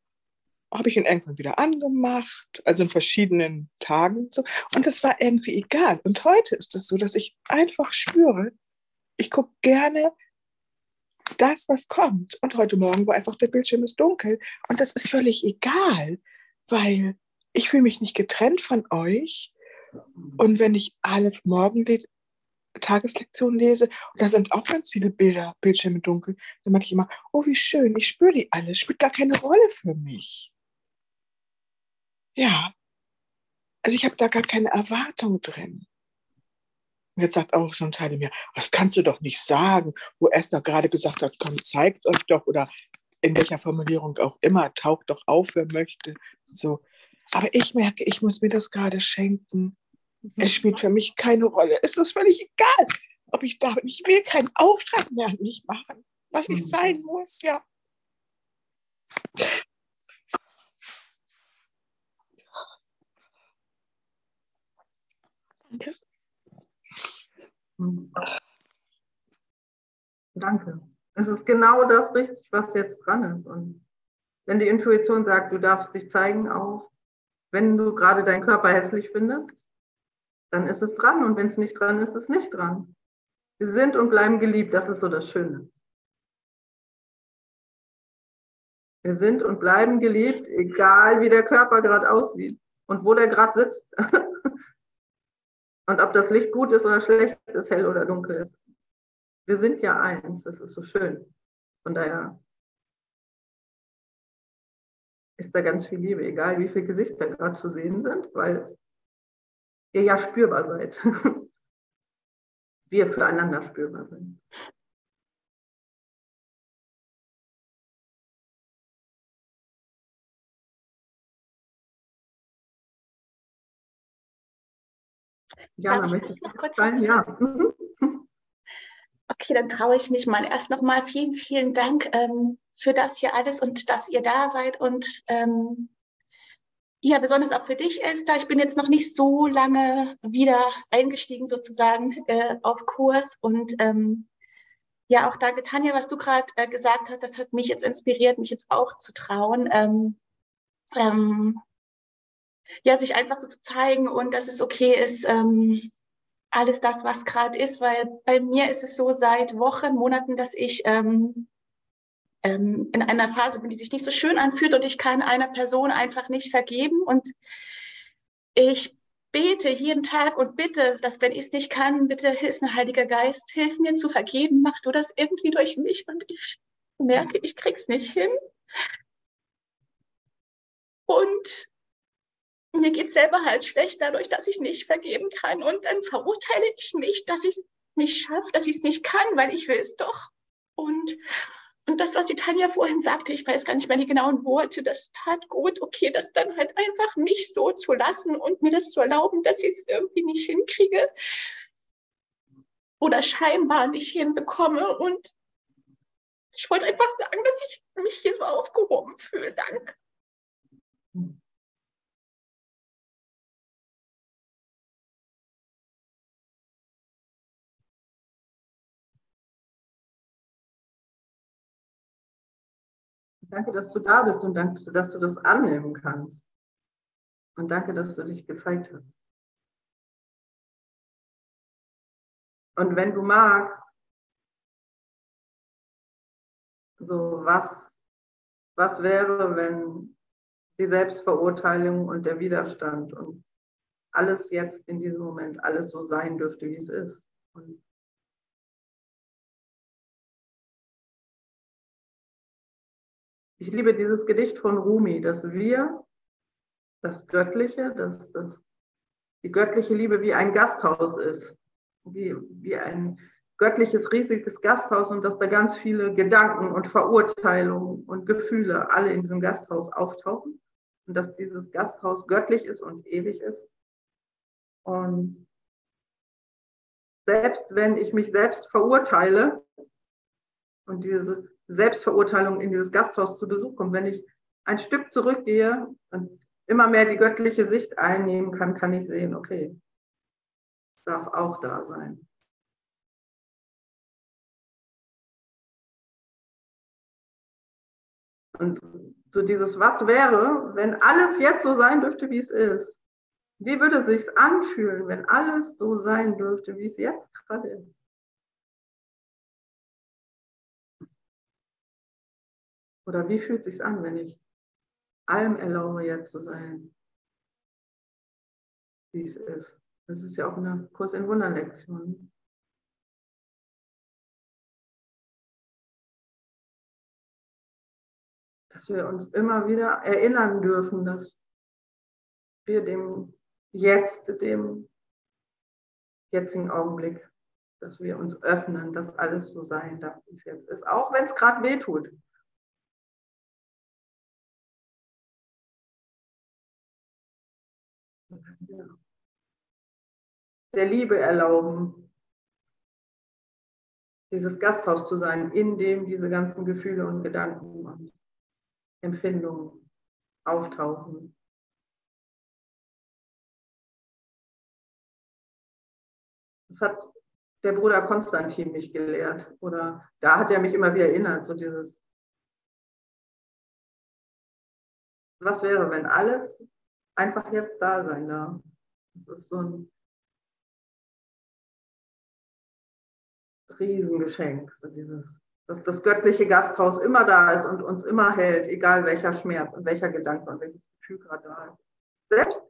habe ich ihn irgendwann wieder angemacht, also in verschiedenen Tagen und so. Und das war irgendwie egal. Und heute ist es so, dass ich einfach spüre, ich gucke gerne das, was kommt. Und heute Morgen war einfach der Bildschirm ist dunkel. Und das ist völlig egal, weil ich fühle mich nicht getrennt von euch. Und wenn ich alle morgen Tageslektion lese, und da sind auch ganz viele Bilder, Bildschirme dunkel, dann merke ich immer, oh, wie schön, ich spüre die alle, spielt gar keine Rolle für mich. Ja. Also ich habe da gar keine Erwartung drin. Und jetzt sagt auch so ein Teil mir, was kannst du doch nicht sagen, wo Esther gerade gesagt hat, komm, zeigt euch doch oder in welcher Formulierung auch immer, taucht doch auf, wer möchte. So. Aber ich merke, ich muss mir das gerade schenken. Es spielt für mich keine Rolle. Es ist völlig egal, ob ich da bin. Ich will keinen Auftrag mehr an mich machen, was ich mhm. sein muss, ja. Danke. Danke. Es ist genau das richtig, was jetzt dran ist. Und wenn die Intuition sagt, du darfst dich zeigen, auch wenn du gerade deinen Körper hässlich findest, dann ist es dran. Und wenn es nicht dran ist, ist es nicht dran. Wir sind und bleiben geliebt. Das ist so das Schöne. Wir sind und bleiben geliebt, egal wie der Körper gerade aussieht und wo der gerade sitzt. und ob das Licht gut ist oder schlecht ist, hell oder dunkel ist. Wir sind ja eins, das ist so schön. Von daher ist da ganz viel Liebe, egal wie viele Gesichter gerade zu sehen sind, weil ihr ja spürbar seid. Wir füreinander spürbar sind. Ja, Darf möchte ich noch kurz sein? Ja. Okay, dann traue ich mich mal. Erst nochmal vielen, vielen Dank ähm, für das hier alles und dass ihr da seid und ähm, ja, besonders auch für dich, Esther. Ich bin jetzt noch nicht so lange wieder eingestiegen sozusagen äh, auf Kurs und ähm, ja, auch danke Tanja, was du gerade äh, gesagt hast, das hat mich jetzt inspiriert, mich jetzt auch zu trauen. Ähm, ähm, ja, sich einfach so zu zeigen und dass es okay ist, ähm, alles das, was gerade ist, weil bei mir ist es so seit Wochen, Monaten, dass ich ähm, ähm, in einer Phase bin, die sich nicht so schön anfühlt und ich kann einer Person einfach nicht vergeben und ich bete jeden Tag und bitte, dass wenn ich es nicht kann, bitte hilf mir, Heiliger Geist, hilf mir zu vergeben, mach du das irgendwie durch mich und ich merke, ich krieg's nicht hin. Und mir geht selber halt schlecht dadurch, dass ich nicht vergeben kann. Und dann verurteile ich mich, dass ich es nicht schaffe, dass ich es nicht kann, weil ich will es doch. Und, und das, was die Tanja vorhin sagte, ich weiß gar nicht mehr die genauen Worte, das tat gut, okay, das dann halt einfach nicht so zu lassen und mir das zu erlauben, dass ich es irgendwie nicht hinkriege oder scheinbar nicht hinbekomme. Und ich wollte einfach sagen, dass ich mich hier so aufgehoben fühle. Danke. Danke, dass du da bist und danke, dass du das annehmen kannst. Und danke, dass du dich gezeigt hast. Und wenn du magst, so was, was wäre, wenn die Selbstverurteilung und der Widerstand und alles jetzt in diesem Moment, alles so sein dürfte, wie es ist. Und Ich liebe dieses Gedicht von Rumi, dass wir das Göttliche, dass das, die göttliche Liebe wie ein Gasthaus ist, wie, wie ein göttliches, riesiges Gasthaus und dass da ganz viele Gedanken und Verurteilungen und Gefühle alle in diesem Gasthaus auftauchen und dass dieses Gasthaus göttlich ist und ewig ist. Und selbst wenn ich mich selbst verurteile und diese Selbstverurteilung in dieses Gasthaus zu Besuch kommt. Wenn ich ein Stück zurückgehe und immer mehr die göttliche Sicht einnehmen kann, kann ich sehen, okay, es darf auch da sein. Und so dieses, was wäre, wenn alles jetzt so sein dürfte, wie es ist? Wie würde es sich anfühlen, wenn alles so sein dürfte, wie es jetzt gerade ist? Oder wie fühlt es sich an, wenn ich allem erlaube, jetzt zu sein, wie es ist? Das ist ja auch eine Kurs in Wunderlektion. Dass wir uns immer wieder erinnern dürfen, dass wir dem Jetzt, dem jetzigen Augenblick, dass wir uns öffnen, dass alles so sein darf, wie es jetzt ist, auch wenn es gerade weh tut. Der Liebe erlauben, dieses Gasthaus zu sein, in dem diese ganzen Gefühle und Gedanken und Empfindungen auftauchen. Das hat der Bruder Konstantin mich gelehrt oder da hat er mich immer wieder erinnert, so dieses, was wäre, wenn alles einfach jetzt da sein darf. Das ist so ein Riesengeschenk, so dieses dass das göttliche Gasthaus immer da ist und uns immer hält, egal welcher Schmerz und welcher Gedanke und welches Gefühl gerade da ist. Selbst,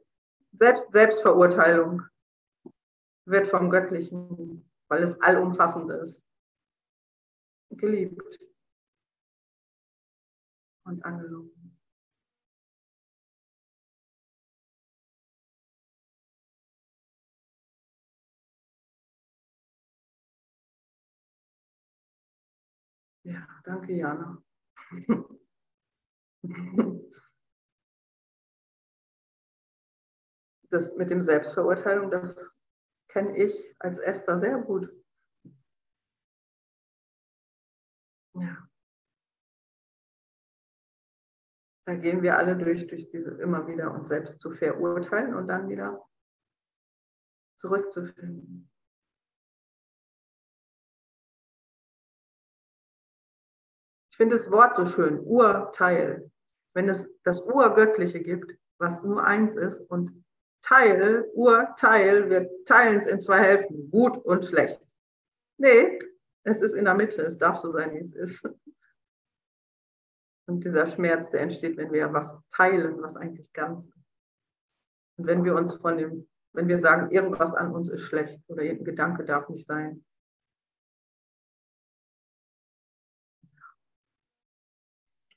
selbst Selbstverurteilung wird vom Göttlichen, weil es allumfassend ist, geliebt und angenommen. Danke, Jana. Das mit dem Selbstverurteilung, das kenne ich als Esther sehr gut. Ja. Da gehen wir alle durch, durch diese immer wieder uns selbst zu verurteilen und dann wieder zurückzufinden. Ich finde das Wort so schön, Urteil. Wenn es das Urgöttliche gibt, was nur eins ist und Teil, Urteil, wir teilen es in zwei Hälften, gut und schlecht. Nee, es ist in der Mitte, es darf so sein, wie es ist. Und dieser Schmerz, der entsteht, wenn wir was teilen, was eigentlich ganz ist. Und wenn wir uns von dem, wenn wir sagen, irgendwas an uns ist schlecht oder irgendein Gedanke darf nicht sein,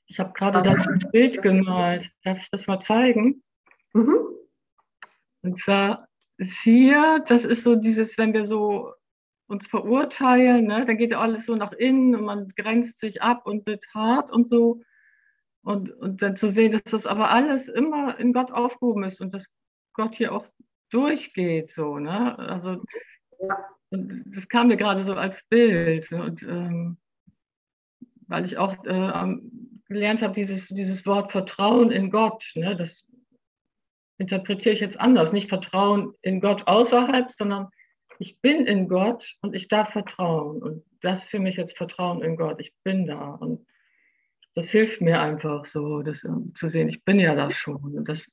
Ich habe gerade da ein Bild gemalt. Darf ich das mal zeigen? Mhm. Und zwar ist hier, das ist so dieses, wenn wir so uns verurteilen, ne, dann geht ja alles so nach innen und man grenzt sich ab und wird hart und so. Und, und dann zu sehen, dass das aber alles immer in Gott aufgehoben ist und dass Gott hier auch durchgeht, so, ne? Also, das kam mir gerade so als Bild. Und ähm, weil ich auch äh, gelernt habe, dieses, dieses Wort Vertrauen in Gott, ne, das interpretiere ich jetzt anders. Nicht Vertrauen in Gott außerhalb, sondern ich bin in Gott und ich darf vertrauen. Und das ist für mich jetzt Vertrauen in Gott. Ich bin da. Und das hilft mir einfach so, das ähm, zu sehen, ich bin ja da schon. Und das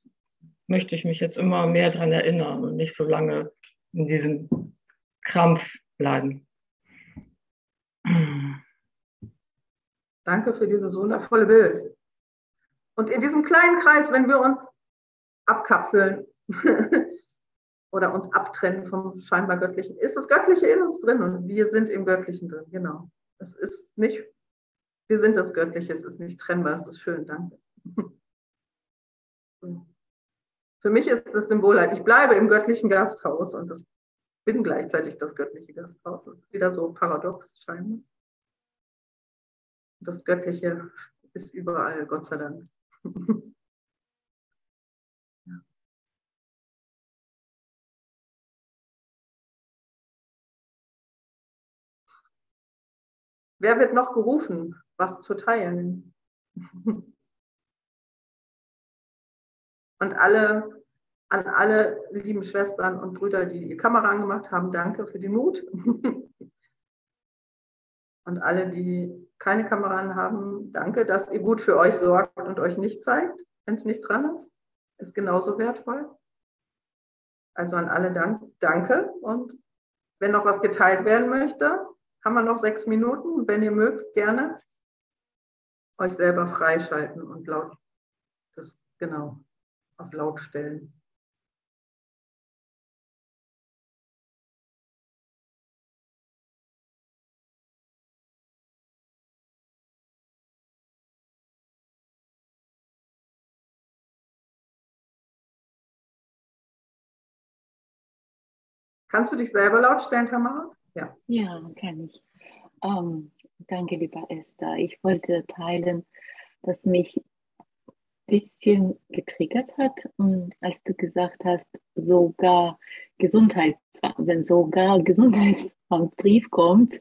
möchte ich mich jetzt immer mehr daran erinnern und nicht so lange in diesem Krampf bleiben. Danke für dieses wundervolle Bild. Und in diesem kleinen Kreis, wenn wir uns abkapseln oder uns abtrennen vom scheinbar Göttlichen, ist das Göttliche in uns drin und wir sind im Göttlichen drin. Genau. Es ist nicht, wir sind das Göttliche, es ist nicht trennbar, es ist schön, danke. Für mich ist das Symbol halt, ich bleibe im göttlichen Gasthaus und das bin gleichzeitig das göttliche Gasthaus. Das ist wieder so paradox scheinbar das Göttliche ist überall, Gott sei Dank. Wer wird noch gerufen, was zu teilen? Und alle, an alle lieben Schwestern und Brüder, die die Kamera angemacht haben, danke für den Mut. Und alle, die keine Kameraden haben, danke, dass ihr gut für euch sorgt und euch nicht zeigt, wenn es nicht dran ist. Ist genauso wertvoll. Also an alle dank, danke. Und wenn noch was geteilt werden möchte, haben wir noch sechs Minuten. Wenn ihr mögt, gerne euch selber freischalten und laut das genau auf laut stellen. Kannst du dich selber lautstellen, Tamara? Ja, ja kann ich. Ähm, danke, lieber Esther. Ich wollte teilen, dass mich ein bisschen getriggert hat, ähm, als du gesagt hast, sogar Gesundheitsamt, wenn sogar Gesundheitsamtbrief kommt,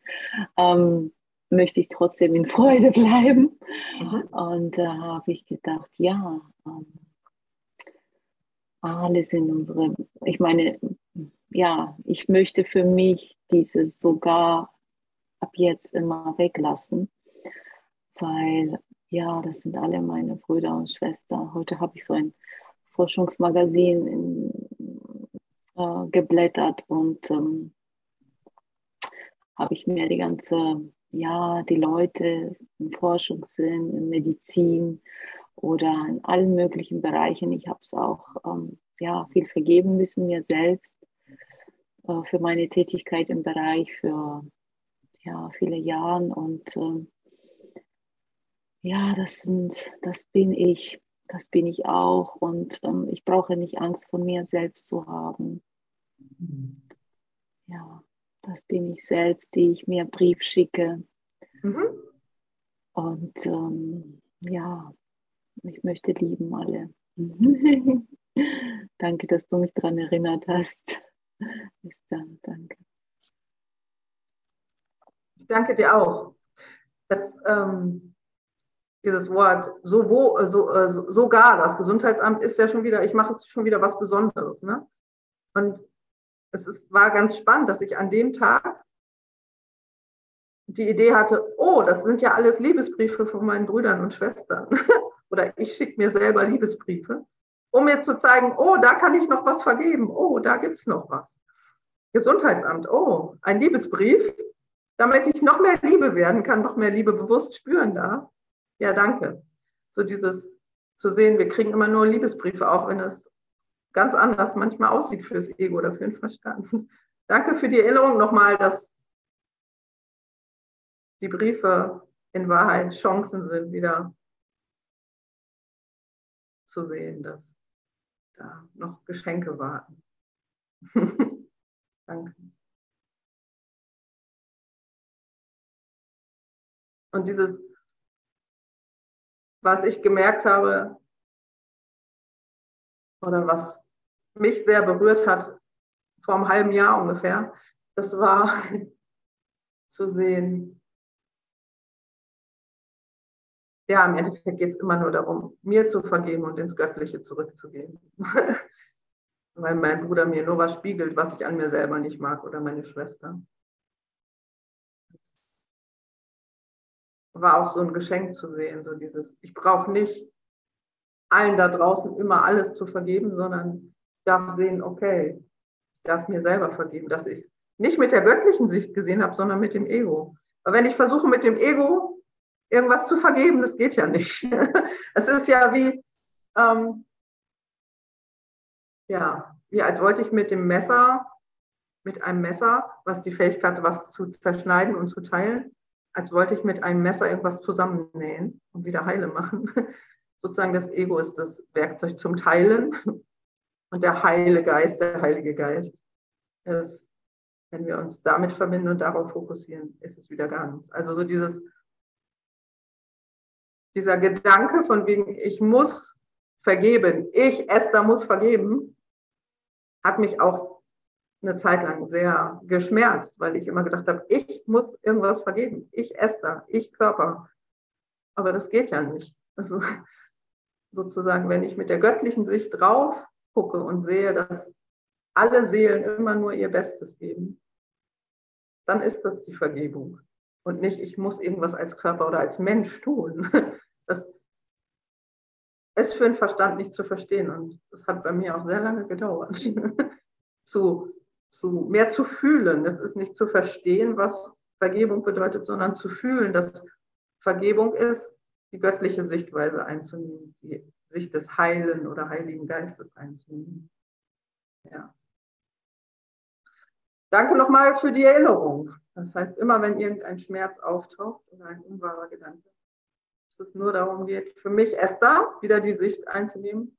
ähm, möchte ich trotzdem in Freude bleiben. Mhm. Und da äh, habe ich gedacht, ja, ähm, alles in unserem, ich meine, ja, ich möchte für mich dieses sogar ab jetzt immer weglassen, weil ja, das sind alle meine Brüder und Schwestern. Heute habe ich so ein Forschungsmagazin in, äh, geblättert und ähm, habe ich mir die ganze ja, die Leute in Forschung in Medizin oder in allen möglichen Bereichen. Ich habe es auch ähm, ja, viel vergeben müssen mir selbst äh, für meine Tätigkeit im Bereich für ja, viele Jahre und äh, ja, das sind, das bin ich, das bin ich auch und ähm, ich brauche nicht Angst von mir selbst zu haben. Ja, das bin ich selbst, die ich mir Brief schicke. Mhm. Und ähm, ja, ich möchte lieben alle. danke, dass du mich daran erinnert hast. Bis dann, danke. Ich danke dir auch. Das, ähm, dieses Wort so wo, so, äh, sogar das Gesundheitsamt ist ja schon wieder, ich mache es schon wieder was Besonderes. Ne? Und es ist, war ganz spannend, dass ich an dem Tag die Idee hatte, oh, das sind ja alles Liebesbriefe von meinen Brüdern und Schwestern. Oder ich schicke mir selber Liebesbriefe, um mir zu zeigen, oh, da kann ich noch was vergeben. Oh, da gibt es noch was. Gesundheitsamt, oh, ein Liebesbrief, damit ich noch mehr Liebe werden kann, noch mehr Liebe bewusst spüren darf. Ja, danke. So dieses zu sehen, wir kriegen immer nur Liebesbriefe, auch wenn es ganz anders manchmal aussieht fürs Ego oder für den Verstand. Danke für die Erinnerung nochmal, dass die Briefe in Wahrheit Chancen sind, wieder zu sehen, dass da noch Geschenke warten. Danke. Und dieses, was ich gemerkt habe, oder was mich sehr berührt hat, vor einem halben Jahr ungefähr, das war zu sehen, ja, im Endeffekt geht es immer nur darum, mir zu vergeben und ins Göttliche zurückzugehen. Weil mein Bruder mir nur was spiegelt, was ich an mir selber nicht mag oder meine Schwester. War auch so ein Geschenk zu sehen, so dieses, ich brauche nicht allen da draußen immer alles zu vergeben, sondern ich darf sehen, okay, ich darf mir selber vergeben, dass ich es nicht mit der göttlichen Sicht gesehen habe, sondern mit dem Ego. Aber wenn ich versuche, mit dem Ego irgendwas zu vergeben, das geht ja nicht. Es ist ja wie, ähm, ja, wie als wollte ich mit dem Messer, mit einem Messer, was die Fähigkeit was zu zerschneiden und zu teilen, als wollte ich mit einem Messer irgendwas zusammennähen und wieder heile machen. Sozusagen das Ego ist das Werkzeug zum Teilen und der Heile Geist, der Heilige Geist ist, wenn wir uns damit verbinden und darauf fokussieren, ist es wieder ganz. Also so dieses dieser Gedanke von wegen, ich muss vergeben, ich, Esther, muss vergeben, hat mich auch eine Zeit lang sehr geschmerzt, weil ich immer gedacht habe, ich muss irgendwas vergeben. Ich, Esther, ich, Körper. Aber das geht ja nicht. Das ist sozusagen, wenn ich mit der göttlichen Sicht drauf gucke und sehe, dass alle Seelen immer nur ihr Bestes geben, dann ist das die Vergebung. Und nicht, ich muss irgendwas als Körper oder als Mensch tun. Das ist für den Verstand nicht zu verstehen. Und das hat bei mir auch sehr lange gedauert, zu, zu, mehr zu fühlen. Es ist nicht zu verstehen, was Vergebung bedeutet, sondern zu fühlen, dass Vergebung ist, die göttliche Sichtweise einzunehmen, die Sicht des Heilen oder Heiligen Geistes einzunehmen. Ja. Danke nochmal für die Erinnerung. Das heißt, immer wenn irgendein Schmerz auftaucht oder ein unwahrer Gedanke, dass es nur darum geht, für mich Esther wieder die Sicht einzunehmen.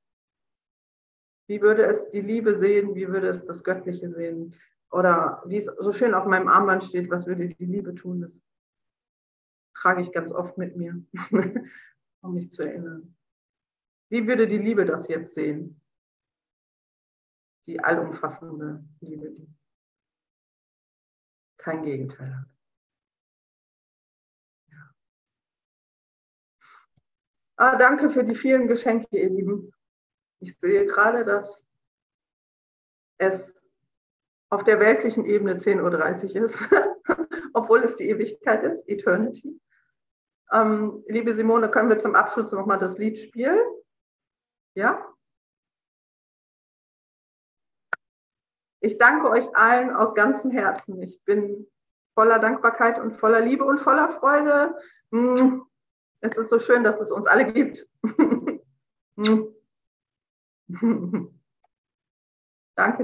Wie würde es die Liebe sehen? Wie würde es das Göttliche sehen? Oder wie es so schön auf meinem Armband steht, was würde die Liebe tun? Das trage ich ganz oft mit mir, um mich zu erinnern. Wie würde die Liebe das jetzt sehen? Die allumfassende Liebe, die kein Gegenteil hat. Ah, danke für die vielen Geschenke, ihr Lieben. Ich sehe gerade, dass es auf der weltlichen Ebene 10.30 Uhr ist, obwohl es die Ewigkeit ist, Eternity. Ähm, liebe Simone, können wir zum Abschluss nochmal das Lied spielen? Ja? Ich danke euch allen aus ganzem Herzen. Ich bin voller Dankbarkeit und voller Liebe und voller Freude. Mm. Es ist so schön, dass es uns alle gibt. Mm. danke, danke.